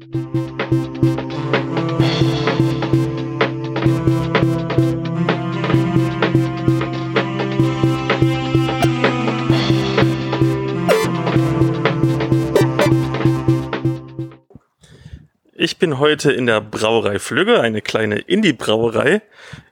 Ich bin heute in der Brauerei Flügge, eine kleine Indie-Brauerei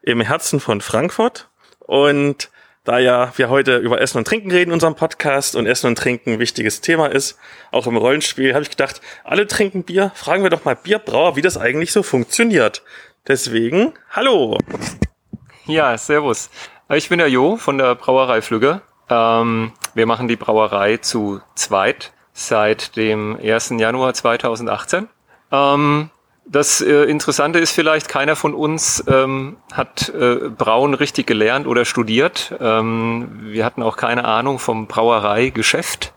im Herzen von Frankfurt. Und da ja wir heute über Essen und Trinken reden in unserem Podcast und Essen und Trinken ein wichtiges Thema ist, auch im Rollenspiel, habe ich gedacht, alle trinken Bier, fragen wir doch mal Bierbrauer, wie das eigentlich so funktioniert. Deswegen, hallo. Ja, servus. Ich bin der Jo von der Brauerei Flügge. Ähm, wir machen die Brauerei zu zweit seit dem 1. Januar 2018. Ähm, das äh, Interessante ist vielleicht, keiner von uns ähm, hat äh, Brauen richtig gelernt oder studiert. Ähm, wir hatten auch keine Ahnung vom Brauereigeschäft,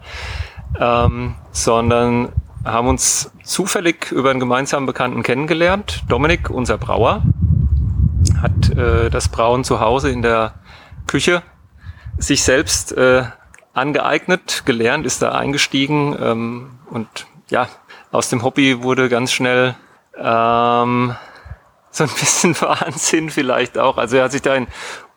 ähm, sondern haben uns zufällig über einen gemeinsamen Bekannten kennengelernt. Dominik, unser Brauer, hat äh, das Brauen zu Hause in der Küche sich selbst äh, angeeignet, gelernt, ist da eingestiegen ähm, und ja, aus dem Hobby wurde ganz schnell ähm, so ein bisschen Wahnsinn vielleicht auch. Also er hat sich da in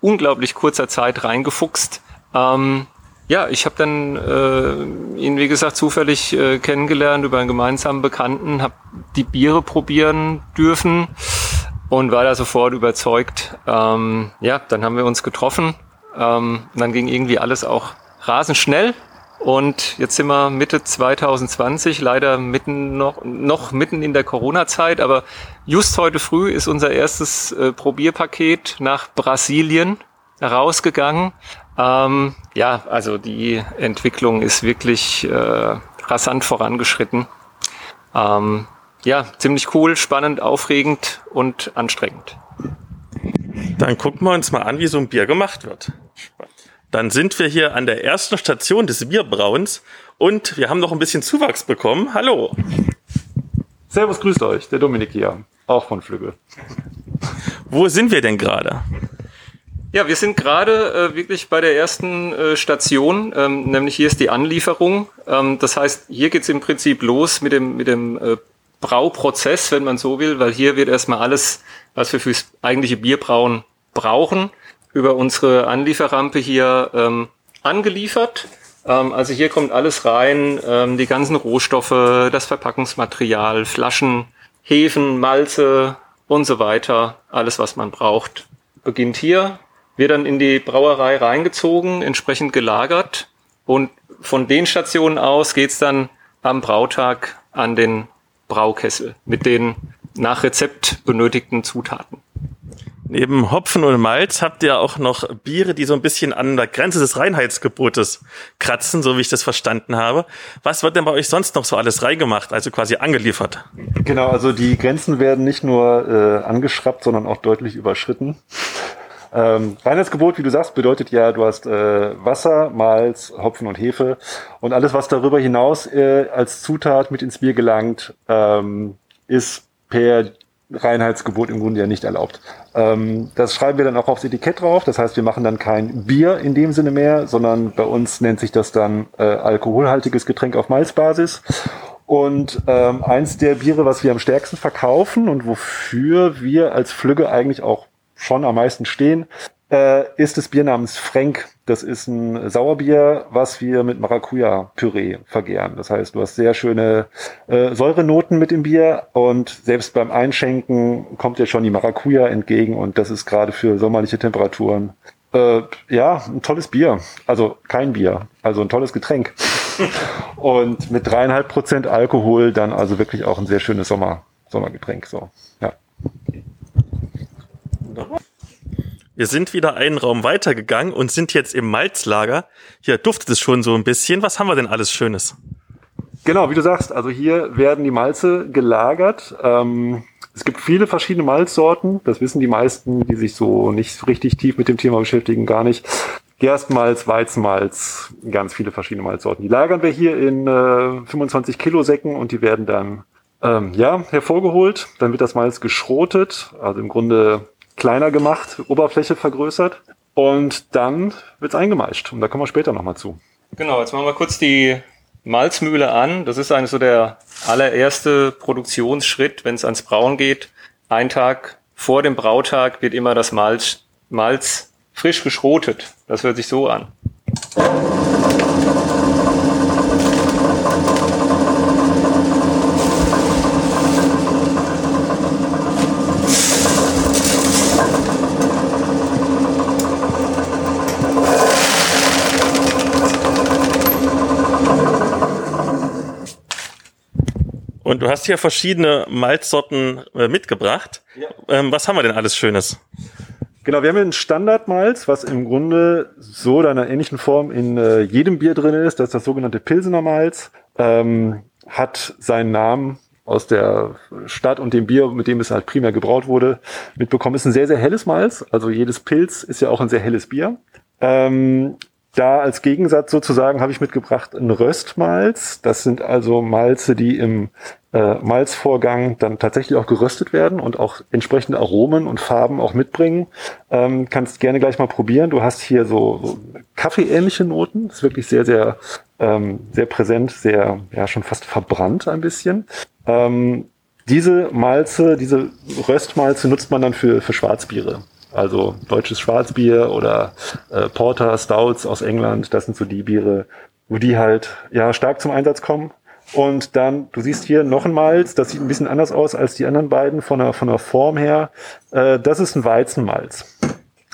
unglaublich kurzer Zeit reingefuchst. Ähm, ja, ich habe dann äh, ihn, wie gesagt, zufällig äh, kennengelernt über einen gemeinsamen Bekannten, habe die Biere probieren dürfen und war da sofort überzeugt. Ähm, ja, dann haben wir uns getroffen. Ähm, dann ging irgendwie alles auch rasend schnell. Und jetzt sind wir Mitte 2020, leider mitten noch, noch mitten in der Corona-Zeit, aber just heute früh ist unser erstes äh, Probierpaket nach Brasilien rausgegangen. Ähm, ja, also die Entwicklung ist wirklich äh, rasant vorangeschritten. Ähm, ja, ziemlich cool, spannend, aufregend und anstrengend. Dann gucken wir uns mal an, wie so ein Bier gemacht wird. Dann sind wir hier an der ersten Station des Bierbrauens und wir haben noch ein bisschen Zuwachs bekommen. Hallo. Servus, grüßt euch, der Dominik hier, auch von Flügge. Wo sind wir denn gerade? Ja, wir sind gerade äh, wirklich bei der ersten äh, Station, ähm, nämlich hier ist die Anlieferung. Ähm, das heißt, hier geht's im Prinzip los mit dem, mit dem äh, Brauprozess, wenn man so will, weil hier wird erstmal alles, was wir fürs eigentliche Bierbrauen brauchen, über unsere Anlieferrampe hier ähm, angeliefert. Ähm, also hier kommt alles rein, ähm, die ganzen Rohstoffe, das Verpackungsmaterial, Flaschen, Hefen, Malze und so weiter. Alles, was man braucht, beginnt hier, wird dann in die Brauerei reingezogen, entsprechend gelagert und von den Stationen aus geht's dann am Brautag an den Braukessel mit den nach Rezept benötigten Zutaten. Neben Hopfen und Malz habt ihr auch noch Biere, die so ein bisschen an der Grenze des Reinheitsgebotes kratzen, so wie ich das verstanden habe. Was wird denn bei euch sonst noch so alles reingemacht, also quasi angeliefert? Genau, also die Grenzen werden nicht nur äh, angeschraubt, sondern auch deutlich überschritten. Ähm, Reinheitsgebot, wie du sagst, bedeutet ja, du hast äh, Wasser, Malz, Hopfen und Hefe und alles, was darüber hinaus äh, als Zutat mit ins Bier gelangt, ähm, ist per Reinheitsgebot im Grunde ja nicht erlaubt. Ähm, das schreiben wir dann auch aufs Etikett drauf. Das heißt, wir machen dann kein Bier in dem Sinne mehr, sondern bei uns nennt sich das dann äh, alkoholhaltiges Getränk auf Malzbasis. Und ähm, eins der Biere, was wir am stärksten verkaufen und wofür wir als Flügge eigentlich auch schon am meisten stehen, äh, ist das Bier namens Frank. Das ist ein Sauerbier, was wir mit Maracuja-Püree vergären. Das heißt, du hast sehr schöne äh, Säurenoten mit im Bier und selbst beim Einschenken kommt dir schon die Maracuja entgegen und das ist gerade für sommerliche Temperaturen äh, ja ein tolles Bier. Also kein Bier, also ein tolles Getränk. und mit dreieinhalb Prozent Alkohol dann also wirklich auch ein sehr schönes Sommer, Sommergetränk. So, ja. Wir sind wieder einen Raum weitergegangen und sind jetzt im Malzlager. Hier duftet es schon so ein bisschen. Was haben wir denn alles Schönes? Genau, wie du sagst, also hier werden die Malze gelagert. Ähm, es gibt viele verschiedene Malzsorten. Das wissen die meisten, die sich so nicht richtig tief mit dem Thema beschäftigen, gar nicht. Gerstmalz, Weizenmalz, ganz viele verschiedene Malzsorten. Die lagern wir hier in äh, 25 Kilo Säcken und die werden dann ähm, ja hervorgeholt. Dann wird das Malz geschrotet, also im Grunde kleiner gemacht, Oberfläche vergrößert und dann wird's eingemeischt. Und da kommen wir später nochmal zu. Genau, jetzt machen wir kurz die Malzmühle an. Das ist eigentlich so der allererste Produktionsschritt, wenn es ans Brauen geht. Ein Tag vor dem Brautag wird immer das Malz, Malz frisch geschrotet. Das hört sich so an. Und du hast hier verschiedene Malzsorten äh, mitgebracht. Ja. Ähm, was haben wir denn alles Schönes? Genau, wir haben hier ein Standardmalz, was im Grunde so oder in einer ähnlichen Form in äh, jedem Bier drin ist. Das ist das sogenannte Pilsener Malz. Ähm, hat seinen Namen aus der Stadt und dem Bier, mit dem es halt primär gebraut wurde, mitbekommen. Ist ein sehr, sehr helles Malz. Also jedes Pilz ist ja auch ein sehr helles Bier. Ähm, da als Gegensatz sozusagen habe ich mitgebracht ein Röstmalz. Das sind also Malze, die im äh, Malzvorgang dann tatsächlich auch geröstet werden und auch entsprechende Aromen und Farben auch mitbringen. Ähm, kannst gerne gleich mal probieren. Du hast hier so, so kaffeeähnliche Noten. Das ist wirklich sehr, sehr, ähm, sehr präsent, sehr, ja, schon fast verbrannt ein bisschen. Ähm, diese Malze, diese Röstmalze nutzt man dann für, für Schwarzbiere. Also deutsches Schwarzbier oder äh, Porter, Stouts aus England, das sind so die Biere, wo die halt ja stark zum Einsatz kommen. Und dann, du siehst hier noch ein Malz, das sieht ein bisschen anders aus als die anderen beiden von der, von der Form her. Äh, das ist ein Weizenmalz.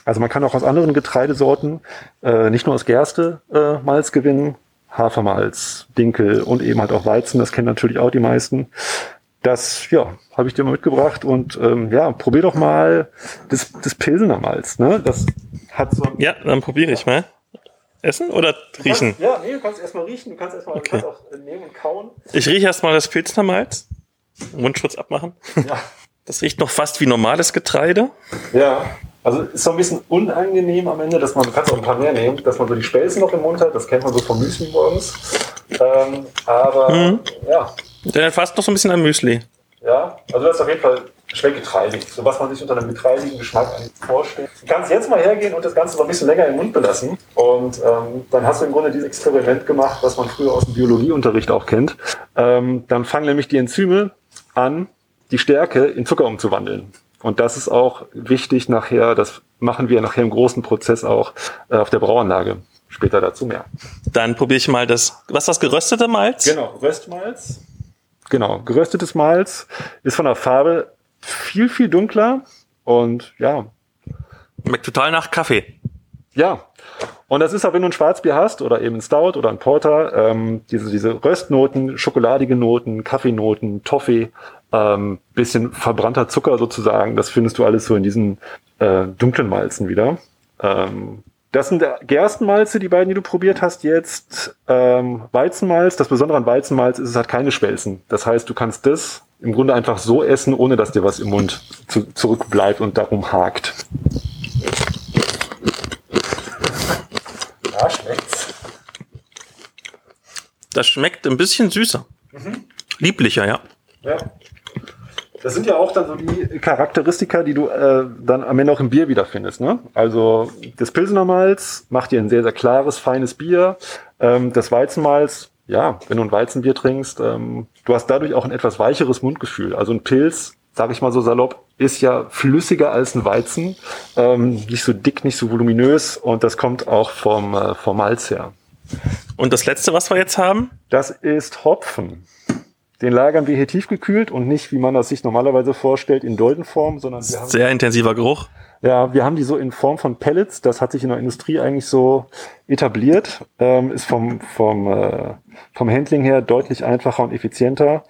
Also man kann auch aus anderen Getreidesorten, äh, nicht nur aus Gerste, äh, Malz gewinnen. Hafermalz, Dinkel und eben halt auch Weizen, das kennen natürlich auch die meisten. Das, ja, habe ich dir mal mitgebracht und ähm, ja, probier doch mal das, das Pilsener Malz. Ne? Das hat so Ja, dann probiere ich mal. Essen oder riechen? Kannst, ja, nee, du kannst erstmal riechen, du kannst erstmal Okay. kannst auch äh, nehmen und kauen. Ich rieche erstmal das Pilzner Malz. Mundschutz abmachen. Ja. Das riecht noch fast wie normales Getreide. ja. Also ist so ein bisschen unangenehm am Ende, dass man, du kannst auch ein paar mehr nehmen, dass man so die Spelzen noch im Mund hat, das kennt man so vom Müsli morgens. Ähm, aber Mhm. ja, Der fast noch so ein bisschen an Müsli. ja, also das ist auf jeden Fall schmeckt getreidig, so was man sich unter einem getreidigen Geschmack eigentlich vorstellt. Du kannst jetzt mal hergehen und das Ganze noch ein bisschen länger im Mund belassen und ähm, dann hast du im Grunde dieses Experiment gemacht, was man früher aus dem Biologieunterricht auch kennt. Ähm, dann fangen nämlich die Enzyme an, die Stärke in Zucker umzuwandeln. Und das ist auch wichtig nachher, das machen wir nachher im großen Prozess auch äh, auf der Brauanlage. Später dazu mehr. Dann probiere ich mal das, was ist das geröstete Malz? Genau, Röstmalz. Genau, geröstetes Malz ist von der Farbe viel, viel dunkler und ja, Schmeckt total nach Kaffee. ja. Und das ist auch, wenn du ein Schwarzbier hast oder eben ein Stout oder ein Porter, ähm, diese, diese Röstnoten, schokoladige Noten, Kaffeenoten, Toffee, ähm, bisschen verbrannter Zucker sozusagen, das findest du alles so in diesen äh, dunklen Malzen wieder. Ähm, das sind Gerstenmalze, die beiden, die du probiert hast jetzt. Ähm, Weizenmalz. Das Besondere an Weizenmalz ist, es hat keine Schwelzen. Das heißt, du kannst das im Grunde einfach so essen, ohne dass dir was im Mund zu, zurückbleibt und darum hakt. Ja, schmeckt's. Das schmeckt ein bisschen süßer. Lieblicher, ja. Ja. Das sind ja auch dann so die Charakteristika, die du äh, dann am Ende auch im Bier wiederfindest. Ne? Also das Pilsener Malz macht dir ein sehr, sehr klares, feines Bier. Ähm, das Weizenmalz, ja, wenn du ein Weizenbier trinkst, ähm, du hast dadurch auch ein etwas weicheres Mundgefühl. Also ein Pilz, sage ich mal so salopp, ist ja flüssiger als ein Weizen. Ähm, nicht so dick, nicht so voluminös und das kommt auch vom, äh, vom Malz her. Und das letzte, was wir jetzt haben? Das ist Hopfen. Den lagern wir hier tiefgekühlt und nicht, wie man das sich normalerweise vorstellt, in Doldenform, sondern wir haben, Sehr intensiver Geruch. ja, wir haben die so in Form von Pellets. Das hat sich in der Industrie eigentlich so etabliert. Ähm, ist vom, vom, äh, vom Handling her deutlich einfacher und effizienter.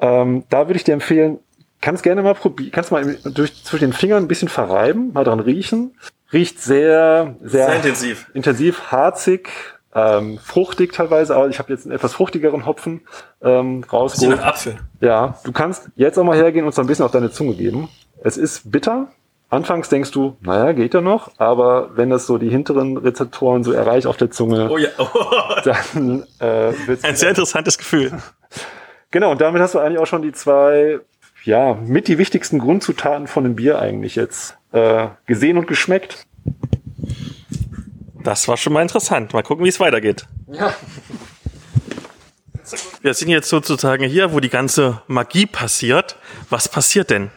Ähm, da würde ich dir empfehlen, kannst gerne mal probieren, kannst mal im- durch, zwischen den Fingern ein bisschen verreiben, mal dran riechen. Riecht sehr, sehr, Sehr intensiv. intensiv, harzig, ähm, fruchtig teilweise, aber ich habe jetzt einen etwas fruchtigeren Hopfen ähm, rausgeholt. Apfel. Ja, du kannst jetzt auch mal hergehen und es ein bisschen auf deine Zunge geben. Es ist bitter. Anfangs denkst du, naja, geht ja noch, aber wenn das so die hinteren Rezeptoren so erreicht auf der Zunge, Oh ja. dann äh, wird's Ein sehr interessantes Gefühl. Genau, und damit hast du eigentlich auch schon die zwei, ja, mit die wichtigsten Grundzutaten von dem Bier eigentlich jetzt äh, gesehen und geschmeckt. Das war schon mal interessant. Mal gucken, wie es weitergeht. Ja. Wir sind jetzt sozusagen hier, wo die ganze Magie passiert. Was passiert denn?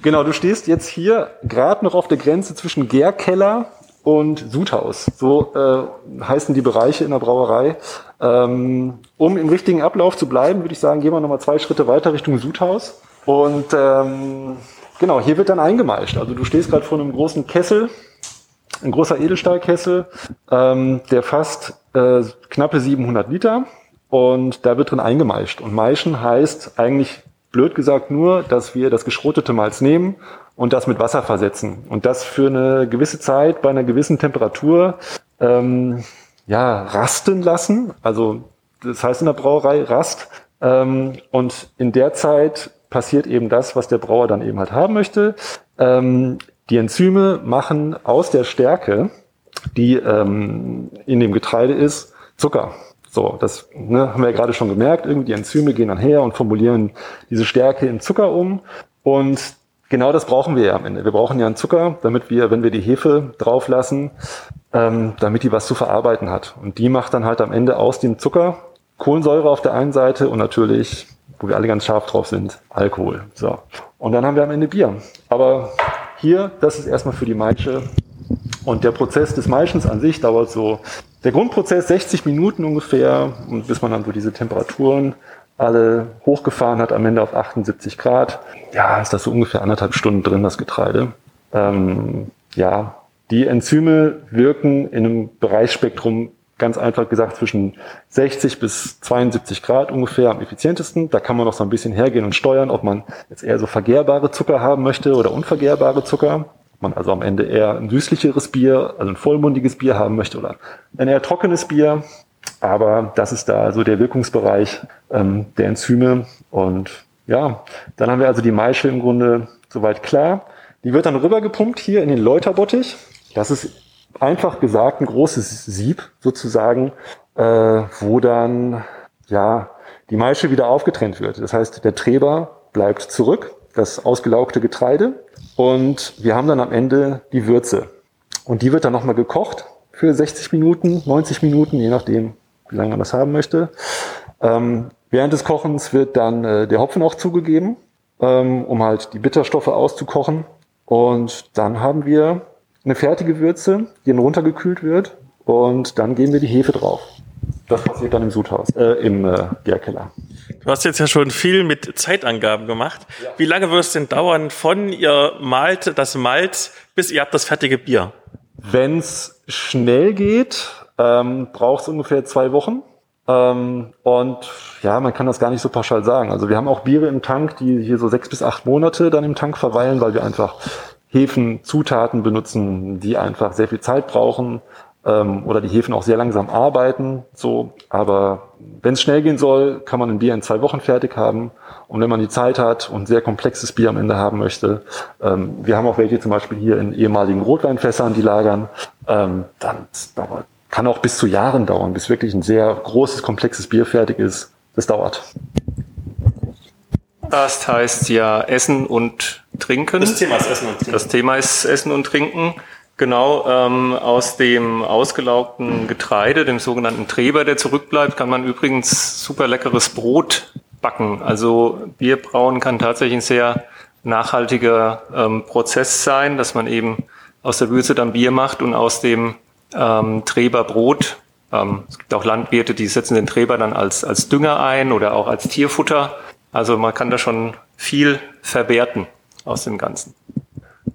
Genau, du stehst jetzt hier gerade noch auf der Grenze zwischen Gärkeller und Sudhaus. So äh, heißen die Bereiche in der Brauerei. Ähm, um im richtigen Ablauf zu bleiben, würde ich sagen, gehen wir nochmal zwei Schritte weiter Richtung Sudhaus. Und ähm, genau, hier wird dann eingemeischt. Also du stehst gerade vor einem großen Kessel, ein großer Edelstahlkessel, ähm, der fasst äh, knappe 700 Liter und da wird drin eingemeischt. Und meischen heißt eigentlich blöd gesagt nur, dass wir das geschrotete Malz nehmen und das mit Wasser versetzen. Und das für eine gewisse Zeit bei einer gewissen Temperatur ähm, ja, rasten lassen. Also das heißt in der Brauerei Rast. Ähm, und in der Zeit passiert eben das, was der Brauer dann eben halt haben möchte. Ähm, die Enzyme machen aus der Stärke, die ähm, in dem Getreide ist, Zucker. So, das ne, haben wir ja gerade schon gemerkt. Irgendwie die Enzyme gehen dann her und formulieren diese Stärke in Zucker um. Und genau das brauchen wir ja am Ende. Wir brauchen ja einen Zucker, damit wir, wenn wir die Hefe drauflassen, ähm, damit die was zu verarbeiten hat. Und die macht dann halt am Ende aus dem Zucker Kohlensäure auf der einen Seite und natürlich, wo wir alle ganz scharf drauf sind, Alkohol. So. Und dann haben wir am Ende Bier. Aber hier, das ist erstmal für die Maische. Und der Prozess des Maischens an sich dauert so, der Grundprozess 60 Minuten ungefähr, und bis man dann so diese Temperaturen alle hochgefahren hat, am Ende auf 78 Grad. Ja, ist das so ungefähr anderthalb Stunden drin, das Getreide. Ähm, ja, die Enzyme wirken in einem Bereichsspektrum ganz einfach gesagt zwischen 60 bis 72 Grad ungefähr am effizientesten. Da kann man noch so ein bisschen hergehen und steuern, ob man jetzt eher so vergärbare Zucker haben möchte oder unvergärbare Zucker. Ob man also am Ende eher ein süßlicheres Bier, also ein vollmundiges Bier haben möchte oder ein eher trockenes Bier. Aber das ist da so der Wirkungsbereich ähm, der Enzyme. Und ja, dann haben wir also die Maische im Grunde soweit klar. Die wird dann rübergepumpt hier in den Läuterbottich. Das ist einfach gesagt ein großes Sieb sozusagen, äh, wo dann ja die Maische wieder aufgetrennt wird. Das heißt, der Treber bleibt zurück, das ausgelaugte Getreide und wir haben dann am Ende die Würze. Und die wird dann nochmal gekocht für 60 Minuten, 90 Minuten, je nachdem, wie lange man das haben möchte. Ähm, während des Kochens wird dann äh, der Hopfen auch zugegeben, ähm, um halt die Bitterstoffe auszukochen. Und dann haben wir eine fertige Würze, die dann runtergekühlt wird und dann geben wir die Hefe drauf. Das passiert dann im Sudhaus, äh, im äh, Gärkeller. Du hast jetzt ja schon viel mit Zeitangaben gemacht. Ja. Wie lange wird es denn dauern von ihr malt das Malz bis ihr habt das fertige Bier? Wenn es schnell geht, ähm, braucht es ungefähr zwei Wochen. Ähm, und ja, man kann das gar nicht so pauschal sagen. Also wir haben auch Biere im Tank, die hier so sechs bis acht Monate dann im Tank verweilen, weil wir einfach Hefen, Zutaten benutzen, die einfach sehr viel Zeit brauchen ähm, oder die Hefen auch sehr langsam arbeiten. So, aber wenn es schnell gehen soll, kann man ein Bier in zwei Wochen fertig haben. Und wenn man die Zeit hat und sehr komplexes Bier am Ende haben möchte, ähm, wir haben auch welche zum Beispiel hier in ehemaligen Rotweinfässern, die lagern, ähm, dann dauert, kann auch bis zu Jahren dauern, bis wirklich ein sehr großes, komplexes Bier fertig ist. Das dauert. Das heißt ja Essen und Trinken. Das Thema ist Essen und Trinken. Das Thema ist Essen und Trinken. Genau, ähm, aus dem ausgelaugten Getreide, dem sogenannten Treber, der zurückbleibt, kann man übrigens super leckeres Brot backen. Also Bierbrauen kann tatsächlich ein sehr nachhaltiger ähm, Prozess sein, dass man eben aus der Würze dann Bier macht und aus dem ähm, Treber Brot. Ähm, es gibt auch Landwirte, die setzen den Treber dann als, als Dünger ein oder auch als Tierfutter. Also man kann da schon viel verwerten aus dem Ganzen.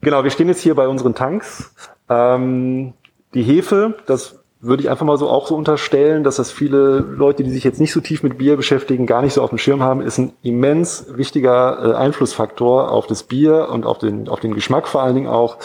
Genau, wir stehen jetzt hier bei unseren Tanks. Ähm, die Hefe, das würde ich einfach mal so auch so unterstellen, dass das viele Leute, die sich jetzt nicht so tief mit Bier beschäftigen, gar nicht so auf dem Schirm haben, ist ein immens wichtiger äh, Einflussfaktor auf das Bier und auf den, auf den Geschmack vor allen Dingen auch.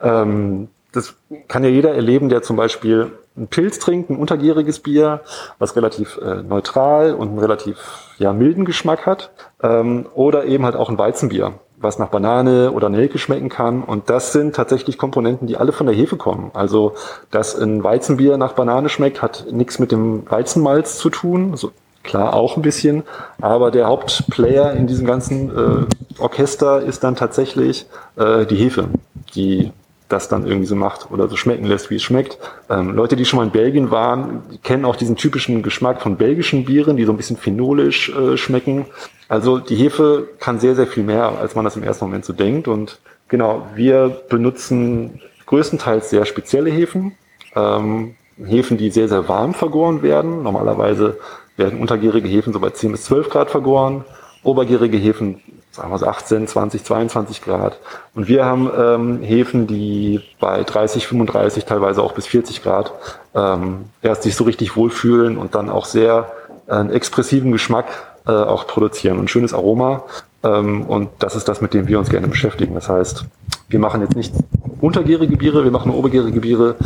Ähm, das kann ja jeder erleben, der zum Beispiel einen Pilz trinkt, ein untergäriges Bier, was relativ äh, neutral und einen relativ ja, milden Geschmack hat. Ähm, oder eben halt auch ein Weizenbier, was nach Banane oder Nelke schmecken kann. Und das sind tatsächlich Komponenten, die alle von der Hefe kommen. Also, dass ein Weizenbier nach Banane schmeckt, hat nichts mit dem Weizenmalz zu tun. Also, klar auch ein bisschen, aber der Hauptplayer in diesem ganzen äh, Orchester ist dann tatsächlich äh, die Hefe, die das dann irgendwie so macht oder so schmecken lässt, wie es schmeckt. Ähm, Leute, die schon mal in Belgien waren, kennen auch diesen typischen Geschmack von belgischen Bieren, die so ein bisschen phenolisch äh, schmecken. Also die Hefe kann sehr, sehr viel mehr, als man das im ersten Moment so denkt. Und genau, wir benutzen größtenteils sehr spezielle Hefen. Ähm, Hefen, die sehr, sehr warm vergoren werden. Normalerweise werden untergärige Hefen so bei 10 bis 12 Grad vergoren. Obergärige Hefen, sagen wir so 18, 20, 22 Grad. Und wir haben ähm, Hefen, die bei 30, 35, teilweise auch bis 40 Grad ähm, erst sich so richtig wohlfühlen und dann auch sehr äh, expressiven Geschmack äh, auch produzieren. Ein schönes Aroma. Ähm, und das ist das, mit dem wir uns gerne beschäftigen. Das heißt, wir machen jetzt nicht untergärige Biere, wir machen obergärige Biere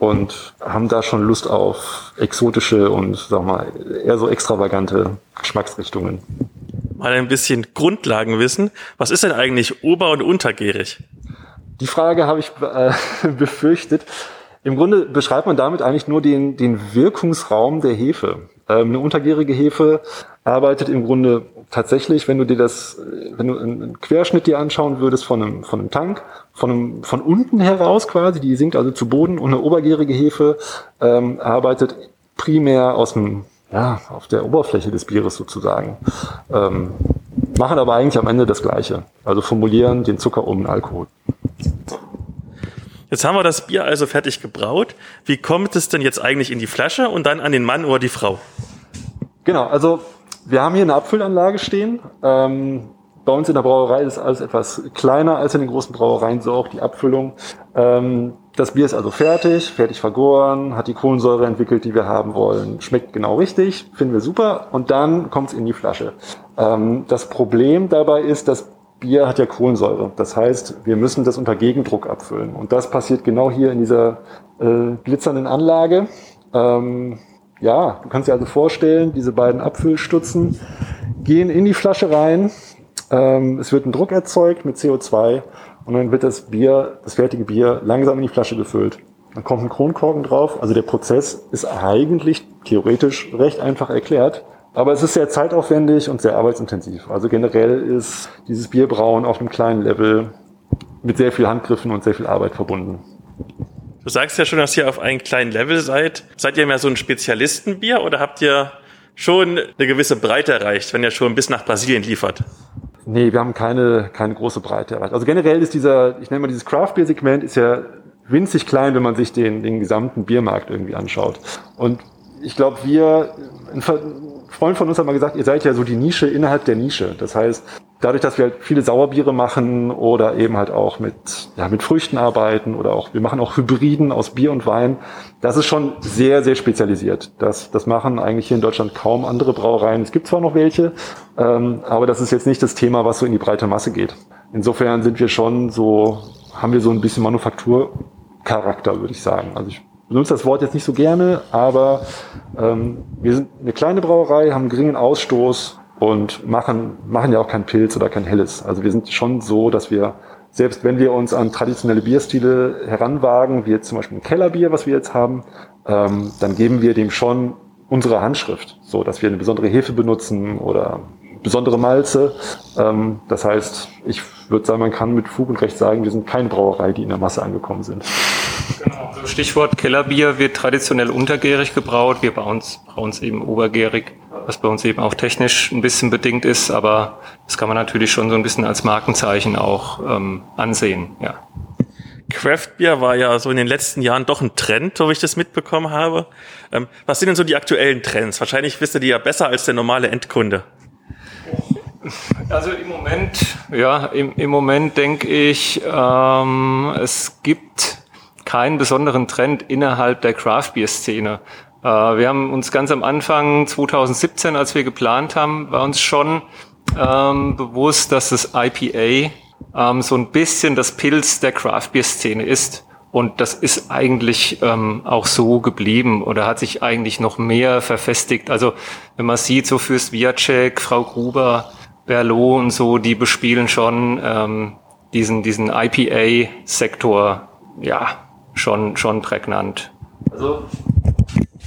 und haben da schon Lust auf exotische und, sag mal, eher so extravagante Geschmacksrichtungen mal ein bisschen Grundlagenwissen. Was ist denn eigentlich ober- und untergärig? Die Frage habe ich äh, befürchtet. Im Grunde beschreibt man damit eigentlich nur den, den Wirkungsraum der Hefe. Ähm, eine untergärige Hefe arbeitet im Grunde tatsächlich, wenn du dir das, wenn du einen Querschnitt dir anschauen würdest von einem, von einem Tank, von, einem, von unten heraus quasi, die sinkt also zu Boden und eine obergärige Hefe ähm, arbeitet primär aus dem ja, auf der Oberfläche des Bieres sozusagen. Ähm, machen aber eigentlich am Ende das Gleiche. Also formulieren den Zucker um den Alkohol. Jetzt haben wir das Bier also fertig gebraut. Wie kommt es denn jetzt eigentlich in die Flasche und dann an den Mann oder die Frau? Genau, also wir haben hier eine Abfüllanlage stehen. Ähm, bei uns in der Brauerei ist alles etwas kleiner als in den großen Brauereien, so auch die Abfüllung. Ähm, das Bier ist also fertig, fertig vergoren, hat die Kohlensäure entwickelt, die wir haben wollen, schmeckt genau richtig, finden wir super und dann kommt es in die Flasche. Ähm, das Problem dabei ist, dass Bier hat ja Kohlensäure. Das heißt, wir müssen das unter Gegendruck abfüllen. Und das passiert genau hier in dieser äh, glitzernden Anlage. Ähm, ja, du kannst dir also vorstellen, diese beiden Abfüllstutzen gehen in die Flasche rein. Ähm, es wird ein Druck erzeugt mit CO2 und dann wird das Bier, das fertige Bier, langsam in die Flasche gefüllt. Dann kommt ein Kronkorken drauf. Also der Prozess ist eigentlich theoretisch recht einfach erklärt. Aber es ist sehr zeitaufwendig und sehr arbeitsintensiv. Also generell ist dieses Bierbrauen auf einem kleinen Level mit sehr viel Handgriffen und sehr viel Arbeit verbunden. Du sagst ja schon, dass ihr auf einem kleinen Level seid. Seid ihr mehr so ein Spezialistenbier oder habt ihr schon eine gewisse Breite erreicht, wenn ihr schon bis nach Brasilien liefert? Nee, wir haben keine, keine große Breite erreicht. Also generell ist dieser, ich nenne mal dieses Craft Beer Segment ist ja winzig klein, wenn man sich den, den gesamten Biermarkt irgendwie anschaut. Und ich glaube, wir, ein Freund von uns hat mal gesagt, ihr seid ja so die Nische innerhalb der Nische. Das heißt, dadurch, dass wir halt viele Sauerbiere machen oder eben halt auch mit, ja, mit Früchten arbeiten oder auch, wir machen auch Hybriden aus Bier und Wein, das ist schon sehr, sehr spezialisiert. Das, das machen eigentlich hier in Deutschland kaum andere Brauereien. Es gibt zwar noch welche, ähm, aber das ist jetzt nicht das Thema, was so in die breite Masse geht. Insofern sind wir schon so, haben wir so ein bisschen Manufakturcharakter, würde ich sagen. Also ich benutze das Wort jetzt nicht so gerne, aber ähm, wir sind eine kleine Brauerei, haben einen geringen Ausstoß, und machen, machen ja auch kein Pilz oder kein Helles. Also wir sind schon so, dass wir, selbst wenn wir uns an traditionelle Bierstile heranwagen, wie jetzt zum Beispiel ein Kellerbier, was wir jetzt haben, ähm, dann geben wir dem schon unsere Handschrift, so dass wir eine besondere Hefe benutzen oder besondere Malze. Ähm, das heißt, ich würde sagen, man kann mit Fug und Recht sagen, wir sind keine Brauerei, die in der Masse angekommen sind. Genau. Stichwort Kellerbier wird traditionell untergärig gebraut. Wir brauen es eben obergärig was bei uns eben auch technisch ein bisschen bedingt ist, aber das kann man natürlich schon so ein bisschen als Markenzeichen auch ähm, ansehen, ja. Craft Beer war ja so in den letzten Jahren doch ein Trend, so wie ich das mitbekommen habe. Ähm, was sind denn so die aktuellen Trends? Wahrscheinlich wisst ihr die ja besser als der normale Endkunde. Also im Moment, ja, im, im Moment denke ich, ähm, es gibt keinen besonderen Trend innerhalb der Craft Beer Szene. Äh, wir haben uns ganz am Anfang 2017, als wir geplant haben, war uns schon ähm, bewusst, dass das IPA ähm, so ein bisschen das Pilz der Craft Beer Szene ist. Und das ist eigentlich ähm, auch so geblieben oder hat sich eigentlich noch mehr verfestigt. Also wenn man sieht, so Fürst Viacek, Frau Gruber, Berlot und so, die bespielen schon ähm, diesen, diesen IPA-Sektor, ja, schon, schon prägnant. Also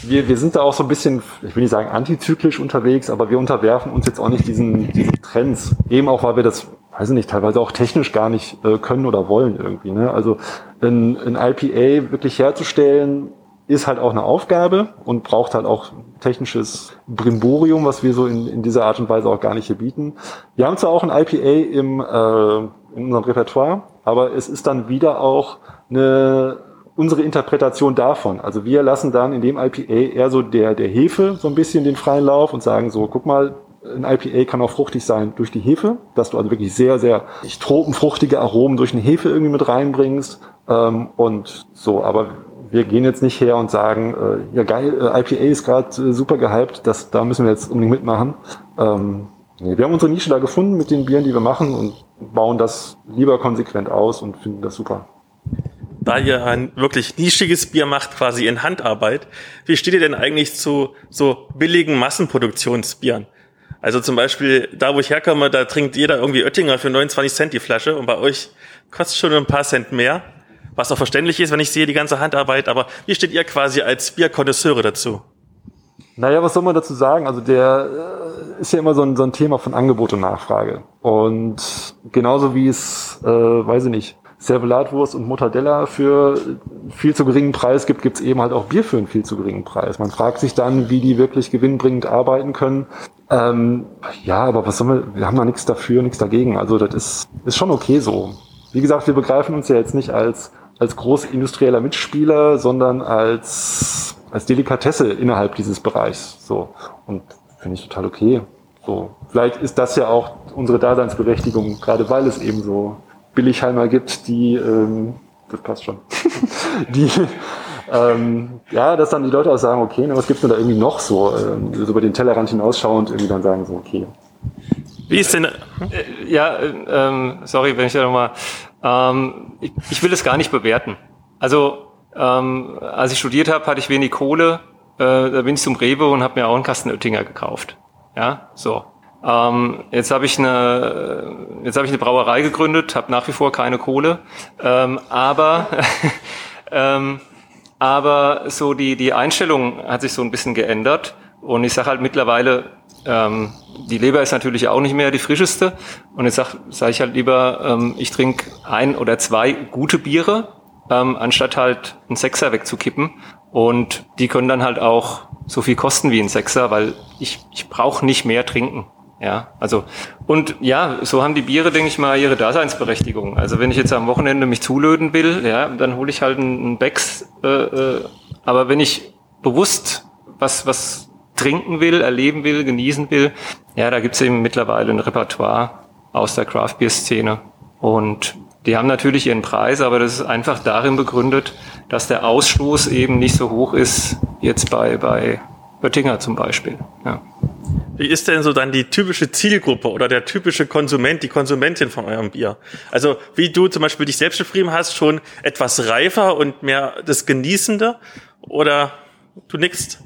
wir, wir sind da auch so ein bisschen, ich will nicht sagen antizyklisch unterwegs, aber wir unterwerfen uns jetzt auch nicht diesen, diesen Trends. Eben auch, weil wir das, weiß ich nicht, teilweise auch technisch gar nicht äh, können oder wollen irgendwie. Ne? Also ein, ein IPA wirklich herzustellen, ist halt auch eine Aufgabe und braucht halt auch technisches Brimborium, was wir so in, in dieser Art und Weise auch gar nicht hier bieten. Wir haben zwar auch ein IPA im, äh, in unserem Repertoire, aber es ist dann wieder auch eine unsere Interpretation davon. Also wir lassen dann in dem IPA eher so der, der Hefe so ein bisschen den freien Lauf und sagen so, guck mal, ein IPA kann auch fruchtig sein durch die Hefe, dass du also wirklich sehr, sehr tropenfruchtige Aromen durch eine Hefe irgendwie mit reinbringst. Ähm, und so, aber wir gehen jetzt nicht her und sagen, äh, ja geil, äh, IPA ist gerade äh, super gehypt, das, da müssen wir jetzt unbedingt mitmachen. Ähm, nee, wir haben unsere Nische da gefunden mit den Bieren, die wir machen und bauen das lieber konsequent aus und finden das super. Da ihr ein wirklich nischiges Bier macht, quasi in Handarbeit, wie steht ihr denn eigentlich zu so billigen Massenproduktionsbieren? Also zum Beispiel, da wo ich herkomme, da trinkt jeder irgendwie Oettinger für 29 Cent die Flasche und bei euch kostet schon ein paar Cent mehr. Was auch verständlich ist, wenn ich sehe die ganze Handarbeit, aber wie steht ihr quasi als Bierkonnoisseure dazu? Naja, was soll man dazu sagen? Also der äh, ist ja immer so ein, so ein Thema von Angebot und Nachfrage. Und genauso wie es, äh, weiß ich nicht, Servelatwurst und Mortadella für viel zu geringen Preis gibt, gibt es eben halt auch Bier für einen viel zu geringen Preis. Man fragt sich dann, wie die wirklich gewinnbringend arbeiten können. Ähm, ja, aber was sollen wir, wir haben da nichts dafür, nichts dagegen. Also das ist, ist schon okay so. Wie gesagt, wir begreifen uns ja jetzt nicht als, als großindustrieller Mitspieler, sondern als, als Delikatesse innerhalb dieses Bereichs. So. Und finde ich total okay. So. Vielleicht ist das ja auch unsere Daseinsberechtigung, gerade weil es eben so Billigheimer gibt, die, ähm, das passt schon, die, ähm, ja, dass dann die Leute auch sagen, okay, na, was gibt's denn da irgendwie noch so, ähm, so über den Tellerrand hinausschauend irgendwie dann sagen so, okay. Wie ist denn? Äh, ja, äh, ähm, sorry, wenn ich da nochmal. Ähm, ich, ich will es gar nicht bewerten. Also ähm, als ich studiert habe, hatte ich wenig Kohle. Äh, da bin ich zum Rewe und habe mir auch einen Kasten Oettinger gekauft. Ja, so. Ähm, jetzt habe ich eine, jetzt habe ich eine Brauerei gegründet, habe nach wie vor keine Kohle, ähm, aber ähm, aber so die, die Einstellung hat sich so ein bisschen geändert. Und ich sage halt mittlerweile, ähm, die Leber ist natürlich auch nicht mehr die frischeste. Und jetzt sage sag ich halt lieber, ähm, ich trinke ein oder zwei gute Biere, ähm, anstatt halt einen Sechser wegzukippen. Und die können dann halt auch so viel kosten wie ein Sechser, weil ich, ich brauche nicht mehr trinken. Ja, also und ja, so haben die Biere, denke ich mal, ihre Daseinsberechtigung. Also wenn ich jetzt am Wochenende mich zulöden will, ja, dann hole ich halt einen Becks. Äh, äh, aber wenn ich bewusst was was trinken will, erleben will, genießen will, ja, da gibt's eben mittlerweile ein Repertoire aus der Craft Beer Szene und die haben natürlich ihren Preis, aber das ist einfach darin begründet, dass der Ausstoß eben nicht so hoch ist jetzt bei bei Oettinger zum Beispiel. Ja. Wie ist denn so dann die typische Zielgruppe oder der typische Konsument, die Konsumentin von eurem Bier? Also wie du zum Beispiel dich selbst beschrieben hast, schon etwas reifer und mehr das Genießende oder du nickst?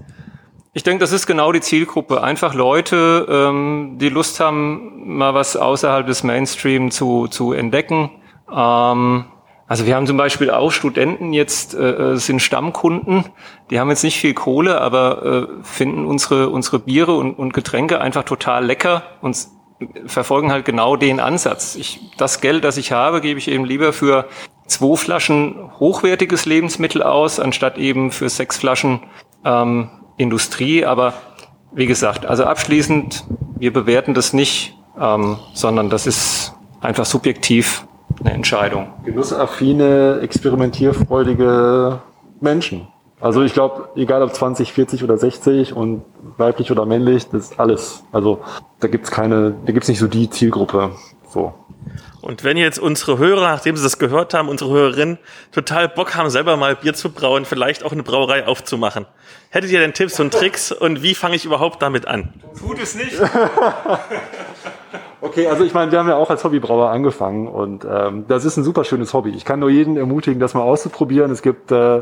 Ich denke, das ist genau die Zielgruppe. Einfach Leute, ähm, die Lust haben, mal was außerhalb des Mainstream zu, zu entdecken. Ähm, also wir haben zum Beispiel auch Studenten jetzt äh, äh, sind Stammkunden, die haben jetzt nicht viel Kohle, aber äh, finden unsere unsere Biere und, und Getränke einfach total lecker und verfolgen halt genau den Ansatz. Ich, das Geld, das ich habe, gebe ich eben lieber für zwei Flaschen hochwertiges Lebensmittel aus, anstatt eben für sechs Flaschen ähm, Industrie. Aber wie gesagt, also abschließend, wir bewerten das nicht, ähm, sondern das ist einfach subjektiv eine Entscheidung. Genussaffine, experimentierfreudige Menschen. Also ich glaube, egal ob 20, 40 oder 60 und weiblich oder männlich, das ist alles. Also da gibt's keine, da gibt's nicht so die Zielgruppe. So. Und wenn jetzt unsere Hörer, nachdem sie das gehört haben, unsere Hörerinnen, total Bock haben, selber mal Bier zu brauen, vielleicht auch eine Brauerei aufzumachen, hättet ihr denn Tipps und Tricks und wie fange ich überhaupt damit an? Tut es nicht. Okay, also ich meine, wir haben ja auch als Hobbybrauer angefangen und ähm, das ist ein super schönes Hobby. Ich kann nur jeden ermutigen, das mal auszuprobieren. Es gibt äh,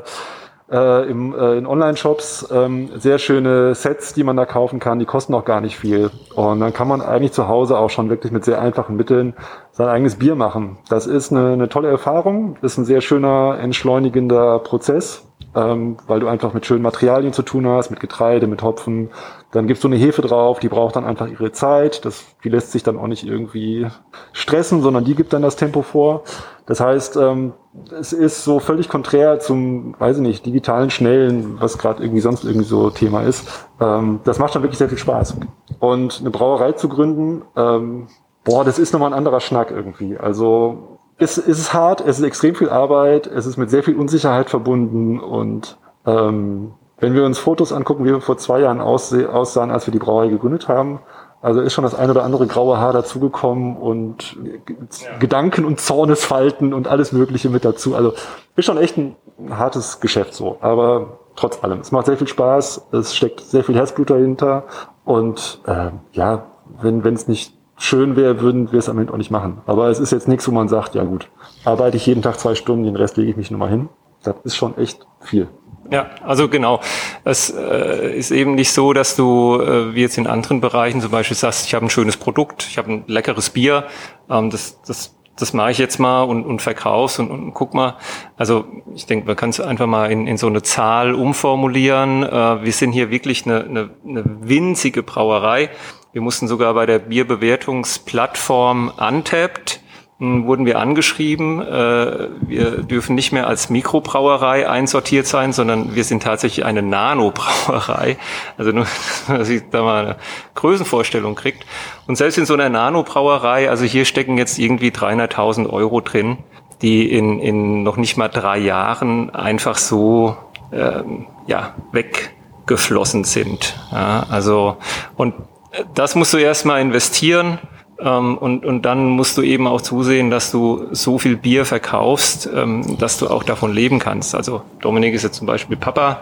äh, im, äh, in Online-Shops ähm, sehr schöne Sets, die man da kaufen kann. Die kosten auch gar nicht viel. Und dann kann man eigentlich zu Hause auch schon wirklich mit sehr einfachen Mitteln sein eigenes Bier machen. Das ist eine, eine tolle Erfahrung. Ist ein sehr schöner, entschleunigender Prozess ähm, weil du einfach mit schönen Materialien zu tun hast, mit Getreide, mit Hopfen. Dann gibst du eine Hefe drauf, die braucht dann einfach ihre Zeit. Das, die lässt sich dann auch nicht irgendwie stressen, sondern die gibt dann das Tempo vor. Das heißt, ähm, es ist so völlig konträr zum, weiß ich nicht, digitalen Schnellen, was gerade irgendwie sonst irgendwie so Thema ist. Ähm, das macht schon wirklich sehr viel Spaß. Und eine Brauerei zu gründen, ähm, boah, das ist nochmal ein anderer Schnack irgendwie. Also es, es ist hart, es ist extrem viel Arbeit, es ist mit sehr viel Unsicherheit verbunden und ähm, wenn wir uns Fotos angucken, wie wir vor zwei Jahren aussahen, als wir die Brauerei gegründet haben, also ist schon das ein oder andere graue Haar dazugekommen und ja. Gedanken und Zornesfalten und alles Mögliche mit dazu. Also ist schon echt ein hartes Geschäft so. Aber trotz allem, es macht sehr viel Spaß, es steckt sehr viel Herzblut dahinter und äh, ja, wenn es nicht schön wäre, würden wir es am Ende auch nicht machen. Aber es ist jetzt nichts, wo man sagt, ja gut, arbeite ich jeden Tag zwei Stunden, den Rest lege ich mich nochmal hin. Das ist schon echt viel. Ja, also genau. Es äh, ist eben nicht so, dass du äh, wie jetzt in anderen Bereichen zum Beispiel sagst, ich habe ein schönes Produkt, ich habe ein leckeres Bier, ähm, das, das, das mache ich jetzt mal und, und verkauf's und, und guck mal. Also ich denke, man kann es einfach mal in, in so eine Zahl umformulieren. Äh, wir sind hier wirklich eine, eine, eine winzige Brauerei. Wir mussten sogar bei der Bierbewertungsplattform Untapped wurden wir angeschrieben, äh, wir dürfen nicht mehr als Mikrobrauerei einsortiert sein, sondern wir sind tatsächlich eine Nanobrauerei. Also nur, dass ich da mal eine Größenvorstellung kriegt. Und selbst in so einer Nanobrauerei, also hier stecken jetzt irgendwie 300.000 Euro drin, die in, in noch nicht mal drei Jahren einfach so ähm, ja, weggeflossen sind. Ja, also und das musst du erstmal investieren und, und dann musst du eben auch zusehen, dass du so viel Bier verkaufst, ähm, dass du auch davon leben kannst. Also Dominik ist jetzt zum Beispiel Papa.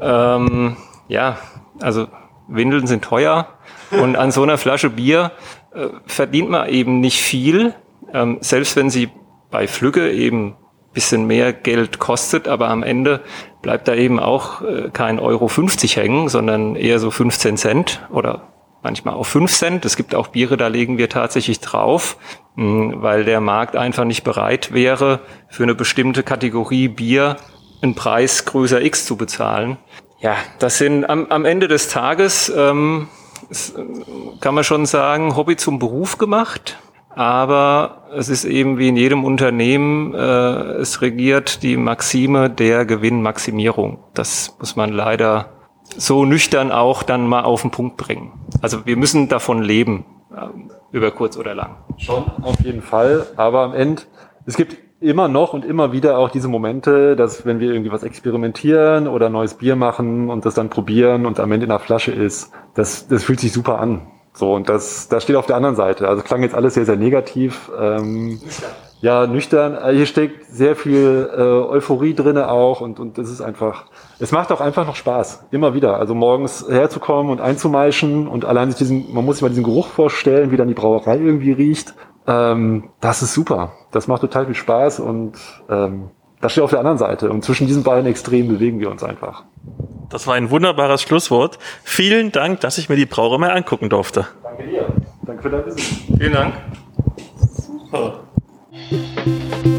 Ähm, ja, also Windeln sind teuer und an so einer Flasche Bier äh, verdient man eben nicht viel, ähm, selbst wenn sie bei Flügge eben bisschen mehr Geld kostet, aber am Ende bleibt da eben auch äh, kein Euro 50 hängen, sondern eher so 15 Cent oder manchmal auch 5 Cent. Es gibt auch Biere, da legen wir tatsächlich drauf, hm, weil der Markt einfach nicht bereit wäre, für eine bestimmte Kategorie Bier einen Preis größer X zu bezahlen. Ja, das sind am, am Ende des Tages, ähm, kann man schon sagen, Hobby zum Beruf gemacht. Aber es ist eben wie in jedem Unternehmen, äh, es regiert die Maxime der Gewinnmaximierung. Das muss man leider so nüchtern auch dann mal auf den Punkt bringen. Also wir müssen davon leben, ähm, über kurz oder lang. Schon, auf jeden Fall. Aber am Ende, es gibt immer noch und immer wieder auch diese Momente, dass wenn wir irgendwie was experimentieren oder neues Bier machen und das dann probieren und am Ende in der Flasche ist, das, das fühlt sich super an. So, und das, das steht auf der anderen Seite. Also klang jetzt alles sehr, sehr negativ. Ähm, ja, nüchtern. Äh, hier steckt sehr viel äh, Euphorie drinne auch und, und das ist einfach, es macht auch einfach noch Spaß, immer wieder. Also morgens herzukommen und einzumeischen und allein sich diesen, man muss sich mal diesen Geruch vorstellen, wie dann die Brauerei irgendwie riecht. Ähm, das ist super. Das macht total viel Spaß und ähm, das steht auf der anderen Seite. Und zwischen diesen beiden Extremen bewegen wir uns einfach. Das war ein wunderbares Schlusswort. Vielen Dank, dass ich mir die Brauerei mal angucken durfte. Danke dir. Danke für dein Wissen. Vielen Dank. Super. Música